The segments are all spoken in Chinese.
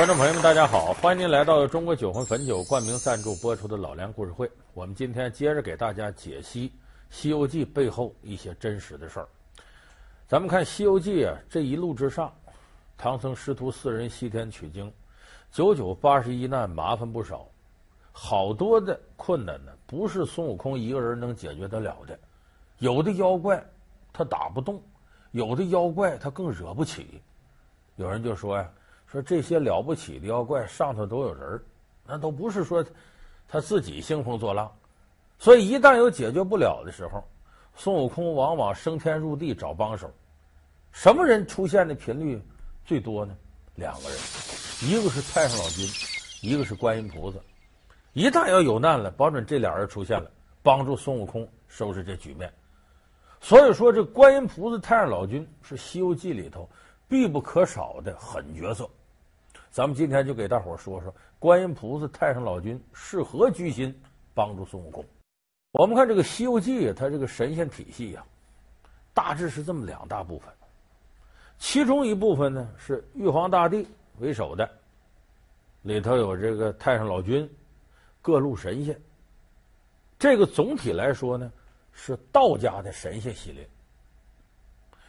观众朋友们，大家好，欢迎您来到中国酒魂汾酒冠名赞助播出的《老梁故事会》。我们今天接着给大家解析《西游记》背后一些真实的事儿。咱们看《西游记》啊，这一路之上，唐僧师徒四人西天取经，九九八十一难，麻烦不少，好多的困难呢，不是孙悟空一个人能解决得了的。有的妖怪他打不动，有的妖怪他更惹不起。有人就说呀。说这些了不起的妖怪上头都有人，那都不是说他自己兴风作浪，所以一旦有解决不了的时候，孙悟空往往升天入地找帮手。什么人出现的频率最多呢？两个人，一个是太上老君，一个是观音菩萨。一旦要有难了，保准这俩人出现了，帮助孙悟空收拾这局面。所以说，这观音菩萨、太上老君是《西游记》里头必不可少的狠角色。咱们今天就给大伙说说观音菩萨、太上老君是何居心帮助孙悟空。我们看这个《西游记》，它这个神仙体系呀、啊，大致是这么两大部分。其中一部分呢是玉皇大帝为首的，里头有这个太上老君、各路神仙。这个总体来说呢是道家的神仙系列。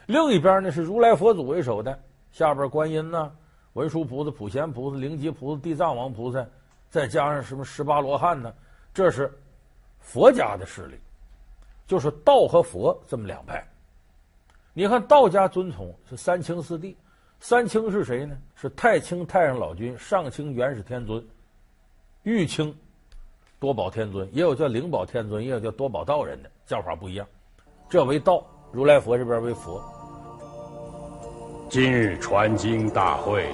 另一边呢是如来佛祖为首的，下边观音呢。文殊菩萨、普贤菩萨、灵吉菩萨、地藏王菩萨，再加上什么十八罗汉呢？这是佛家的势力，就是道和佛这么两派。你看道家尊崇是三清四帝，三清是谁呢？是太清太上老君、上清元始天尊、玉清多宝天尊，也有叫灵宝天尊，也有叫多宝道人的叫法不一样。这为道，如来佛这边为佛。今日传经大会，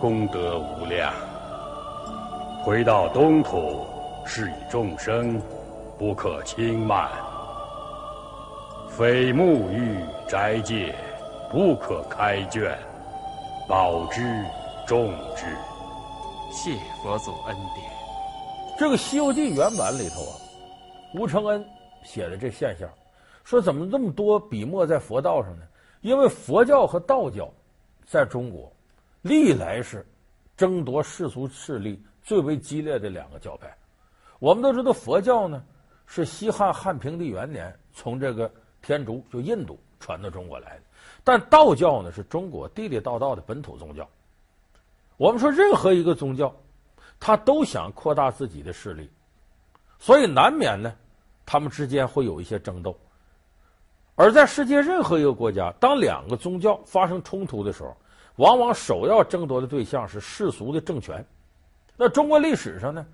功德无量。回到东土，是以众生不可轻慢。非沐浴斋戒，不可开卷，保之重之。谢佛祖恩典。这个《西游记》原版里头啊，吴承恩写的这现象，说怎么这么多笔墨在佛道上呢？因为佛教和道教在中国历来是争夺世俗势力最为激烈的两个教派。我们都知道，佛教呢是西汉汉平帝元年从这个天竺就印度传到中国来的，但道教呢是中国地地道道的本土宗教。我们说，任何一个宗教，他都想扩大自己的势力，所以难免呢，他们之间会有一些争斗。而在世界任何一个国家，当两个宗教发生冲突的时候，往往首要争夺的对象是世俗的政权。那中国历史上呢，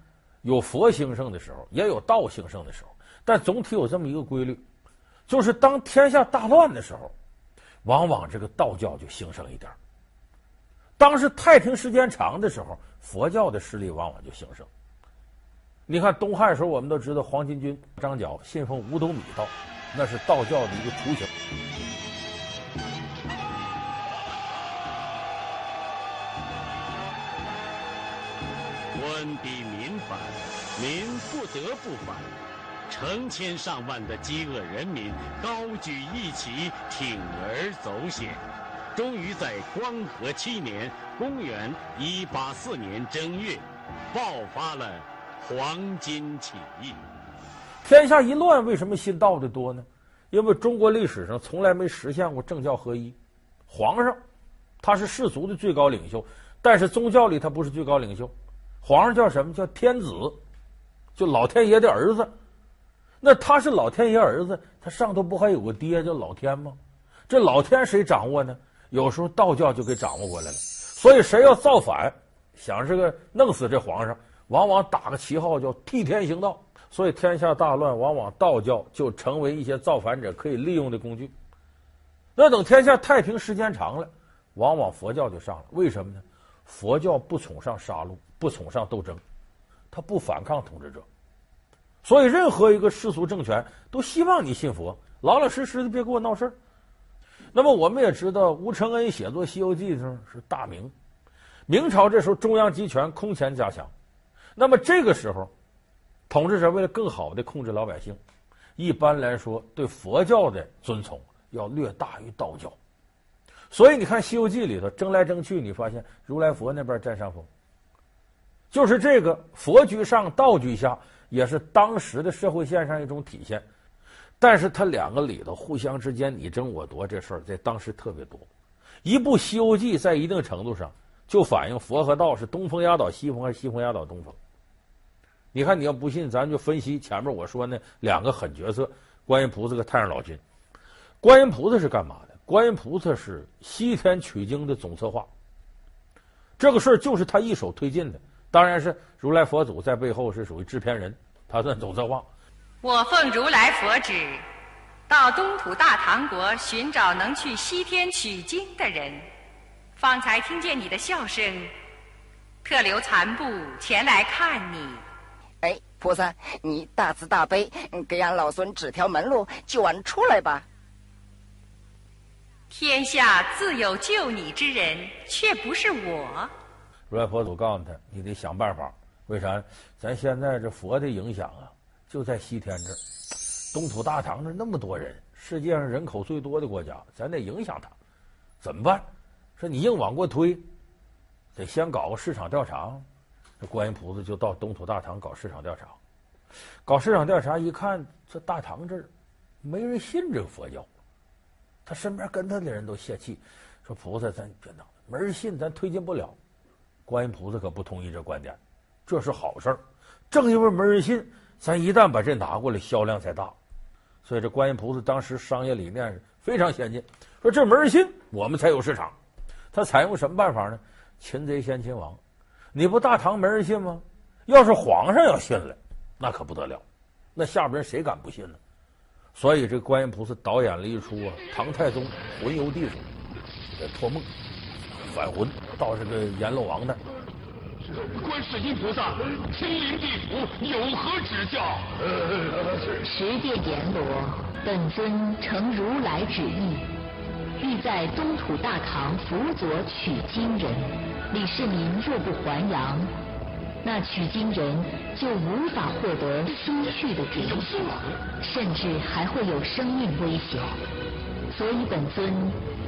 有佛兴盛的时候，也有道兴盛的时候，但总体有这么一个规律，就是当天下大乱的时候，往往这个道教就兴盛一点；当是太平时间长的时候，佛教的势力往往就兴盛。你看东汉时候，我们都知道黄巾军张角信奉五斗米道。那是道教的一个雏形。官逼民反，民不得不反，成千上万的饥饿人民高举义旗，铤而走险，终于在光和七年（公元一八四年）正月，爆发了黄巾起义。天下一乱，为什么信道的多呢？因为中国历史上从来没实现过政教合一。皇上他是世俗的最高领袖，但是宗教里他不是最高领袖。皇上叫什么？叫天子，就老天爷的儿子。那他是老天爷儿子，他上头不还有个爹叫老天吗？这老天谁掌握呢？有时候道教就给掌握过来了。所以谁要造反，想这个弄死这皇上，往往打个旗号叫替天行道。所以天下大乱，往往道教就成为一些造反者可以利用的工具。那等天下太平时间长了，往往佛教就上了。为什么呢？佛教不崇尚杀戮，不崇尚斗争，他不反抗统治者。所以任何一个世俗政权都希望你信佛，老老实实的别给我闹事儿。那么我们也知道，吴承恩写作《西游记》的时候是大明，明朝这时候中央集权空前加强。那么这个时候。统治者为了更好的控制老百姓，一般来说对佛教的尊崇要略大于道教，所以你看《西游记》里头争来争去，你发现如来佛那边占上风，就是这个佛居上，道居下，也是当时的社会现象一种体现。但是他两个里头互相之间你争我夺这事儿，在当时特别多。一部《西游记》在一定程度上就反映佛和道是东风压倒西风，还是西风压倒东风。你看，你要不信，咱就分析前面我说那两个狠角色：观音菩萨和太上老君。观音菩萨是干嘛的？观音菩萨是西天取经的总策划，这个事儿就是他一手推进的。当然是如来佛祖在背后是属于制片人，他算总策划。我奉如来佛旨，到东土大唐国寻找能去西天取经的人。方才听见你的笑声，特留残部前来看你。哎，菩萨，你大慈大悲，给俺老孙指条门路，救俺出来吧。天下自有救你之人，却不是我。如来佛祖告诉他：“你得想办法。为啥？咱现在这佛的影响啊，就在西天这儿，东土大唐这那么多人，世界上人口最多的国家，咱得影响他。怎么办？说你硬往过推，得先搞个市场调查。这观音菩萨就到东土大唐搞市场调查。搞市场调查一看，这大唐这儿没人信这个佛教。”他身边跟他的人都泄气，说：“菩萨，咱别闹，没人信，咱推进不了。”观音菩萨可不同意这观点，这是好事儿。正因为没人信，咱一旦把这拿过来，销量才大。所以这观音菩萨当时商业理念是非常先进，说这没人信，我们才有市场。他采用什么办法呢？擒贼先擒王。你不大唐没人信吗？要是皇上要信了，那可不得了，那下边人谁敢不信呢？所以，这观音菩萨导演了一出啊，唐太宗魂游地府，托梦返魂到这个阎罗王那儿。观世音菩萨亲临地府，有何指教？十殿阎罗，本尊承如来旨意，欲在东土大唐辅佐取经人。李世民若不还阳。那取经人就无法获得西去的准许，甚至还会有生命危险。所以本尊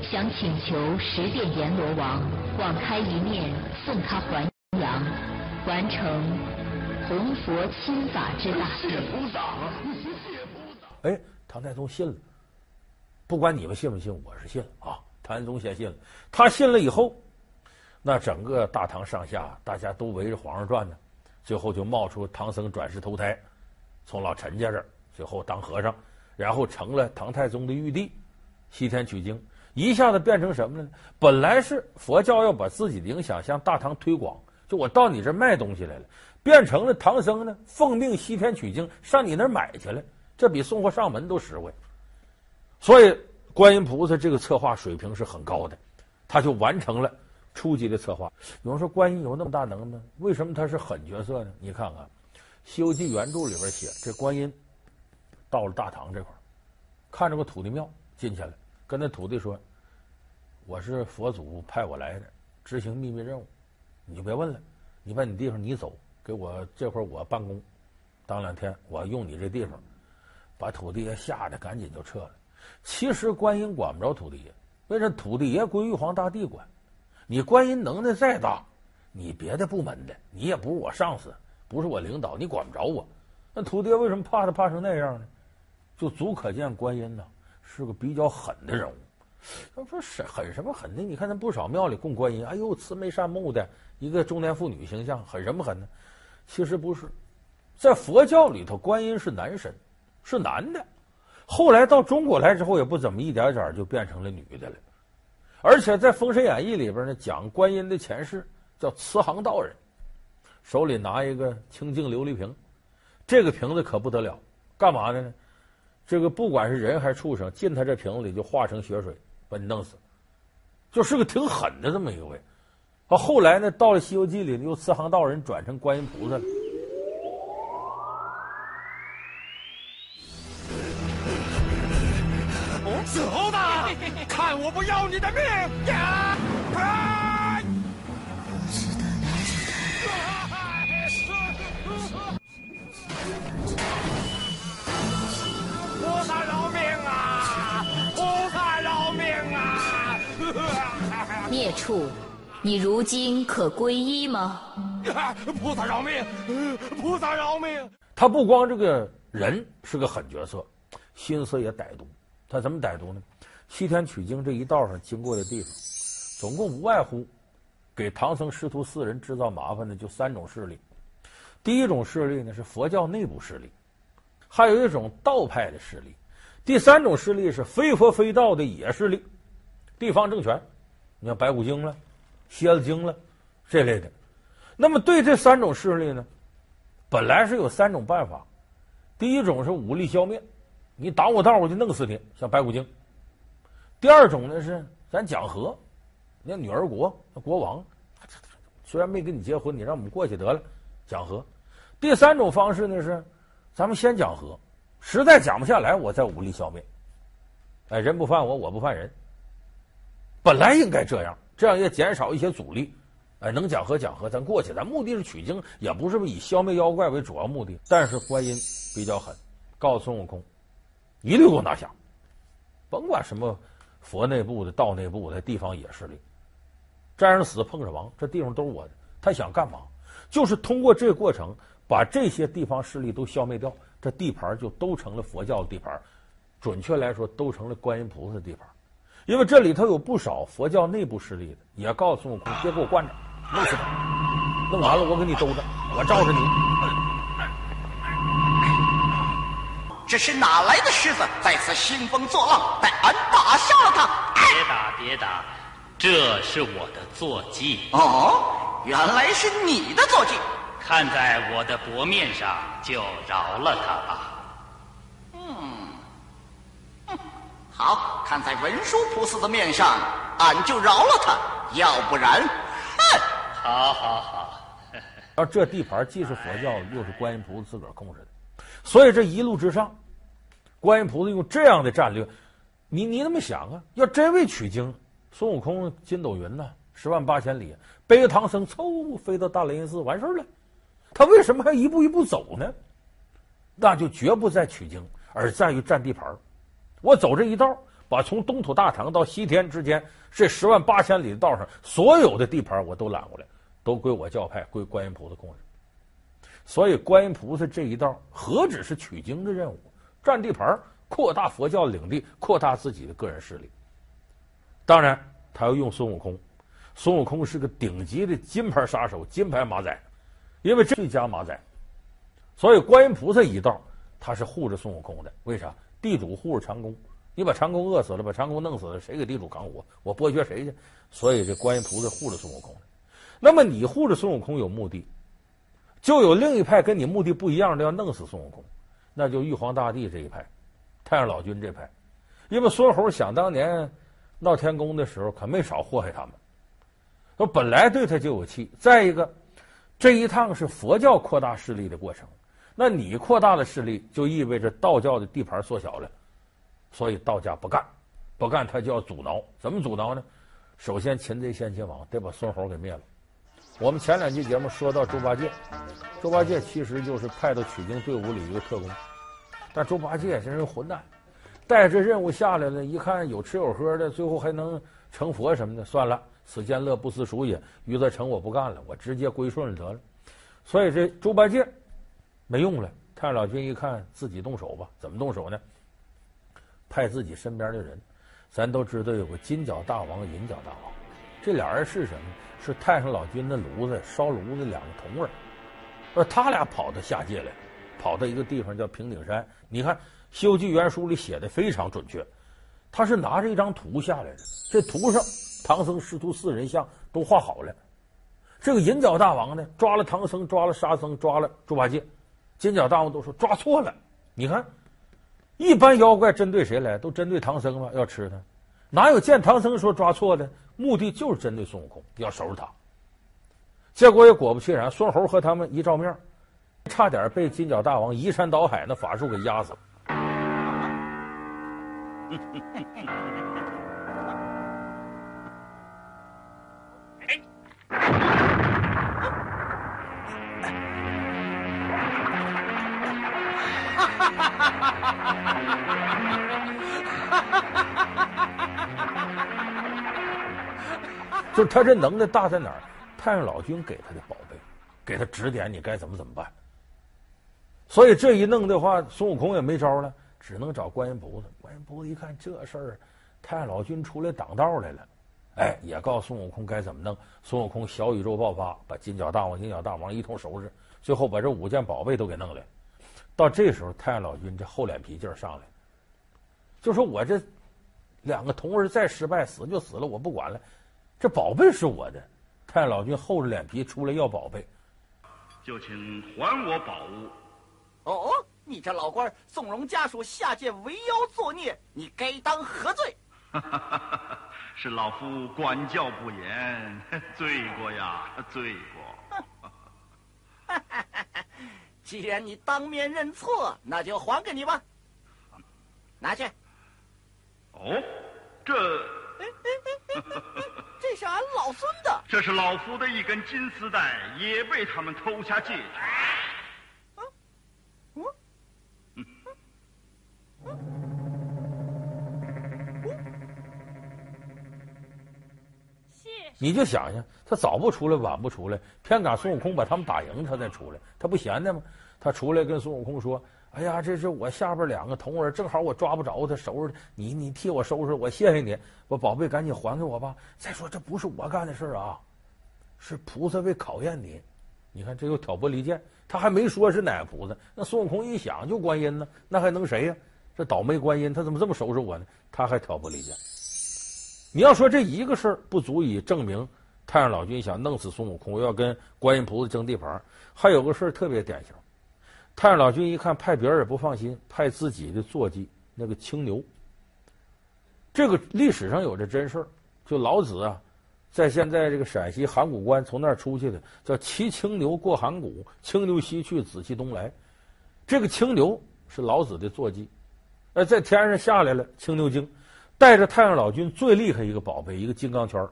想请求十殿阎罗王网开一面，送他还阳，完成弘佛亲法之大事。谢菩萨，谢菩萨。哎，唐太宗信了，不管你们信不信，我是信了啊。唐玄宗先信了，他信了以后。那整个大唐上下，大家都围着皇上转呢，最后就冒出唐僧转世投胎，从老陈家这儿最后当和尚，然后成了唐太宗的玉帝，西天取经，一下子变成什么呢？本来是佛教要把自己的影响向大唐推广，就我到你这卖东西来了，变成了唐僧呢奉命西天取经，上你那儿买去了，这比送货上门都实惠。所以观音菩萨这个策划水平是很高的，他就完成了。初级的策划，有人说观音有那么大能耐？为什么他是狠角色呢？你看看《西游记》原著里边写，这观音到了大唐这块儿，看着个土地庙进去了，跟那土地说：“我是佛祖派我来的，执行秘密任务，你就别问了，你把你地方你走，给我这会儿我办公，当两天我用你这地方，把土地爷吓得赶紧就撤了。其实观音管不着土地爷，为啥？土地爷归玉皇大帝管。”你观音能耐再大，你别的部门的，你也不是我上司，不是我领导，你管不着我。那土地爷为什么怕他怕成那样呢？就足可见观音呢是个比较狠的人物。他说是狠什么狠呢？你看那不少庙里供观音，哎呦慈眉善目的一个中年妇女形象，狠什么狠呢？其实不是，在佛教里头，观音是男神，是男的。后来到中国来之后，也不怎么一点点就变成了女的了。而且在《封神演义》里边呢，讲观音的前世叫慈航道人，手里拿一个清净琉璃瓶，这个瓶子可不得了，干嘛的呢？这个不管是人还是畜生，进他这瓶子里就化成血水，把你弄死，就是个挺狠的这么一位。啊，后来呢，到了《西游记》里，又慈航道人转成观音菩萨了。死猴子，看我不要你的命！呀！啊！菩萨饶命啊！菩萨饶命啊！处，你如今可皈依吗？菩萨饶命！菩萨饶命！他不光这个人是个狠角色，心思也歹毒。他怎么歹毒呢？西天取经这一道上经过的地方，总共无外乎给唐僧师徒四人制造麻烦的就三种势力。第一种势力呢是佛教内部势力，还有一种道派的势力，第三种势力是非佛非道的野势力，地方政权，你像白骨精了、蝎子精了这类的。那么对这三种势力呢？本来是有三种办法，第一种是武力消灭，你挡我道我就弄死你，像白骨精。第二种呢是咱讲和，你看女儿国那国王，虽然没跟你结婚，你让我们过去得了，讲和。第三种方式呢是，咱们先讲和，实在讲不下来，我再武力消灭。哎，人不犯我，我不犯人。本来应该这样，这样也减少一些阻力。哎，能讲和讲和，咱过去，咱目的是取经，也不是以消灭妖怪为主要目的。但是观音比较狠，告诉孙悟空，一律给我拿下，甭管什么佛内部的、道内部的地方野势力，沾上死碰上亡，这地方都是我的。他想干嘛？就是通过这个过程，把这些地方势力都消灭掉，这地盘就都成了佛教的地盘，准确来说，都成了观音菩萨的地盘。因为这里头有不少佛教内部势力的，也告诉孙悟空，别给我惯着。弄死他！弄完了我给你兜着，我罩着你。这是哪来的狮子，在此兴风作浪？待俺打下了他！别打别打，这是我的坐骑。哦，原来是你的坐骑。看在我的薄面上，就饶了他吧。嗯，哼，好，看在文殊菩萨的面上，俺就饶了他。要不然，哼！好好好，而这地盘既是佛教，又是观音菩萨自个儿控制的，所以这一路之上，观音菩萨用这样的战略，你你那么想啊？要真为取经，孙悟空筋斗云呐，十万八千里，背着唐僧嗖飞到大雷音寺完事儿了，他为什么还一步一步走呢？那就绝不在取经，而在于占地盘。我走这一道，把从东土大唐到西天之间这十万八千里的道上所有的地盘我都揽过来。都归我教派，归观音菩萨控制。所以，观音菩萨这一道何止是取经的任务，占地盘、扩大佛教领地、扩大自己的个人势力。当然，他要用孙悟空。孙悟空是个顶级的金牌杀手、金牌马仔，因为最佳马仔。所以，观音菩萨一道，他是护着孙悟空的。为啥？地主护着长工，你把长工饿死了，把长工弄死了，谁给地主扛活？我剥削谁去？所以，这观音菩萨护着孙悟空。那么你护着孙悟空有目的，就有另一派跟你目的不一样的要弄死孙悟空，那就玉皇大帝这一派，太上老君这派，因为孙猴想当年闹天宫的时候可没少祸害他们，说本来对他就有气，再一个这一趟是佛教扩大势力的过程，那你扩大了势力就意味着道教的地盘缩小了，所以道家不干，不干他就要阻挠，怎么阻挠呢？首先擒贼先擒王，得把孙猴给灭了。我们前两期节目说到猪八戒，猪八戒其实就是派到取经队伍里一个特工，但猪八戒这人混蛋，带着任务下来了，一看有吃有喝的，最后还能成佛什么的，算了，此间乐不思蜀也，余则成我不干了，我直接归顺了得了。所以这猪八戒没用了。太上老君一看自己动手吧，怎么动手呢？派自己身边的人，咱都知道有个金角大王、银角大王，这俩人是什么？是太上老君的炉子烧炉子两个童儿，而他俩跑到下界来，跑到一个地方叫平顶山。你看《西游记》原书里写的非常准确，他是拿着一张图下来的，这图上唐僧师徒四人像都画好了。这个银角大王呢，抓了唐僧，抓了沙僧，抓了猪八戒。金角大王都说抓错了。你看，一般妖怪针对谁来？都针对唐僧吗？要吃他。哪有见唐僧说抓错的？目的就是针对孙悟空，要收拾他。结果也果不其然，孙猴和他们一照面，差点被金角大王移山倒海那法术给压死了。他这能耐大在哪儿？太上老君给他的宝贝，给他指点你该怎么怎么办。所以这一弄的话，孙悟空也没招了，只能找观音菩萨。观音菩萨一看这事儿，太上老君出来挡道来了，哎，也告诉孙悟空该怎么弄。孙悟空小宇宙爆发，把金角大王、银角大王一通收拾，最后把这五件宝贝都给弄来。到这时候，太上老君这厚脸皮劲儿上来，就说我这两个童儿再失败，死就死了，我不管了。这宝贝是我的。太上老君厚着脸皮出来要宝贝，就请还我宝物。哦，你这老官纵容家属下界为妖作孽，你该当何罪？是老夫管教不严，罪过呀，罪过。既然你当面认错，那就还给你吧，拿去。哦，这，老孙的。这是老夫的一根金丝带，也被他们偷下界去。你就想想，他早不出来，晚不出来，偏赶孙悟空把他们打赢，他再出来，他不闲的吗？他出来跟孙悟空说：“哎呀，这是我下边两个童儿，正好我抓不着他，收拾他你，你替我收拾，我谢谢你，把宝贝赶紧还给我吧。再说这不是我干的事啊，是菩萨为考验你。你看这又挑拨离间，他还没说是哪个菩萨。那孙悟空一想就观音呢，那还能谁呀？这倒霉观音，他怎么这么收拾我呢？他还挑拨离间。”你要说这一个事儿不足以证明太上老君想弄死孙悟空，要跟观音菩萨争地盘，还有个事儿特别典型。太上老君一看派别人也不放心，派自己的坐骑那个青牛。这个历史上有这真事儿，就老子啊，在现在这个陕西函谷关从那儿出去的，叫骑青牛过函谷，青牛西去，紫气东来。这个青牛是老子的坐骑，呃，在天上下来了，青牛精。带着太上老君最厉害一个宝贝，一个金刚圈。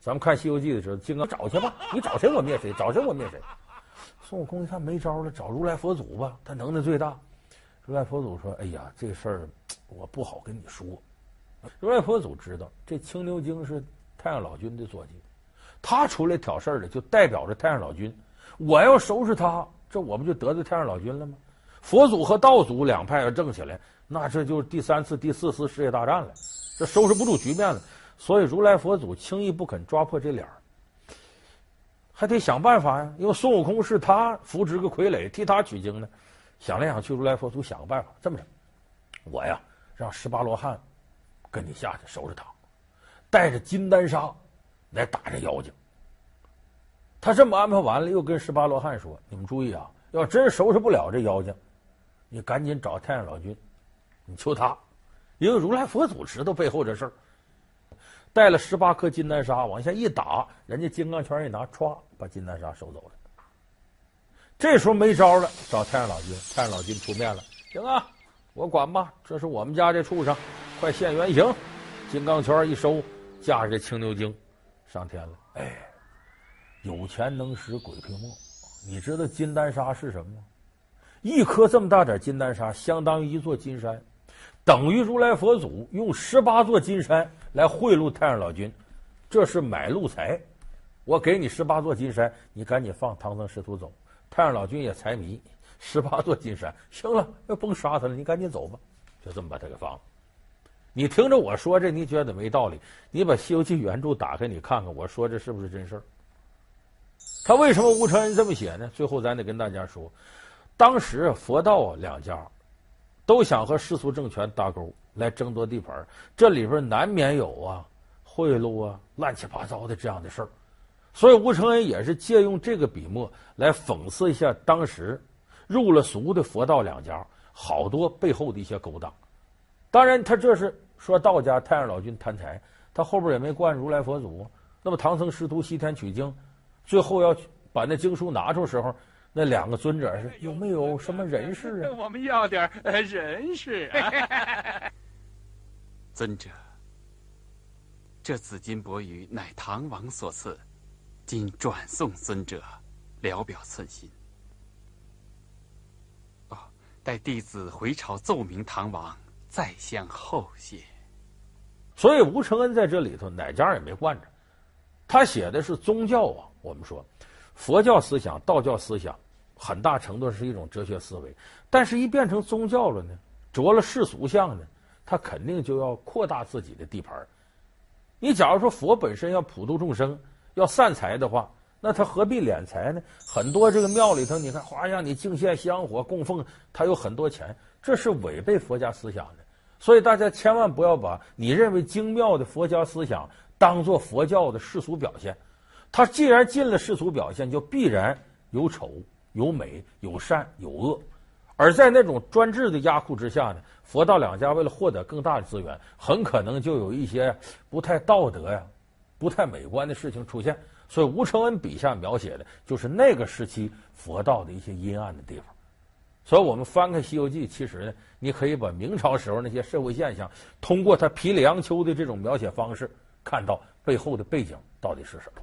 咱们看《西游记》的时候，金刚找去吧，你找谁我灭谁，找谁我灭谁。孙悟空一看没招了，找如来佛祖吧，他能耐最大。如来佛祖说：“哎呀，这事儿我不好跟你说。”如来佛祖知道这青牛精是太上老君的坐骑，他出来挑事儿的，就代表着太上老君。我要收拾他，这我不就得罪太上老君了吗？佛祖和道祖两派要争起来，那这就是第三次、第四次世界大战了。这收拾不住局面了，所以如来佛祖轻易不肯抓破这脸儿，还得想办法呀。因为孙悟空是他扶植个傀儡，替他取经呢。想来想去，如来佛祖想个办法，这么着，我呀让十八罗汉跟你下去收拾他，带着金丹砂来打这妖精。他这么安排完了，又跟十八罗汉说：“你们注意啊，要真收拾不了这妖精，你赶紧找太上老君，你求他。”因为如来佛祖知道背后这事儿，带了十八颗金丹砂往下一打，人家金刚圈一拿，歘，把金丹砂收走了。这时候没招了，找太上老君，太上老君出面了，行啊，我管吧，这是我们家这畜生，快现原形！金刚圈一收，架着这青牛精上天了。哎，有钱能使鬼推磨，你知道金丹砂是什么吗？一颗这么大点金丹砂，相当于一座金山。等于如来佛祖用十八座金山来贿赂太上老君，这是买路财。我给你十八座金山，你赶紧放唐僧师徒走。太上老君也财迷，十八座金山，行了，要甭杀他了，你赶紧走吧。就这么把他给放了。你听着我说这，你觉得没道理？你把《西游记》原著打开，你看看，我说这是不是真事儿？他为什么吴承恩这么写呢？最后咱得跟大家说，当时佛道两家。都想和世俗政权搭钩来争夺地盘，这里边难免有啊贿赂啊乱七八糟的这样的事儿，所以吴承恩也是借用这个笔墨来讽刺一下当时入了俗的佛道两家好多背后的一些勾当。当然，他这是说道家太上老君贪财，他后边也没惯如来佛祖。那么唐僧师徒西天取经，最后要把那经书拿出时候。那两个尊者是有没有什么人事啊？我们要点人事啊！尊者，这紫金钵盂乃唐王所赐，今转送尊者，聊表寸心。哦，待弟子回朝奏明唐王，再向后谢。所以吴承恩在这里头哪家也没惯着。他写的是宗教啊。我们说，佛教思想、道教思想，很大程度是一种哲学思维。但是，一变成宗教了呢，着了世俗相呢，他肯定就要扩大自己的地盘。你假如说佛本身要普度众生、要散财的话，那他何必敛财呢？很多这个庙里头，你看，花让你敬献香火供奉，他有很多钱，这是违背佛家思想的。所以大家千万不要把你认为精妙的佛家思想当做佛教的世俗表现。他既然进了世俗表现，就必然有丑、有美、有善、有恶。而在那种专制的压库之下呢，佛道两家为了获得更大的资源，很可能就有一些不太道德呀、不太美观的事情出现。所以，吴承恩笔下描写的就是那个时期佛道的一些阴暗的地方。所以我们翻开《西游记》，其实呢，你可以把明朝时候那些社会现象，通过他皮里昂秋的这种描写方式，看到背后的背景到底是什么。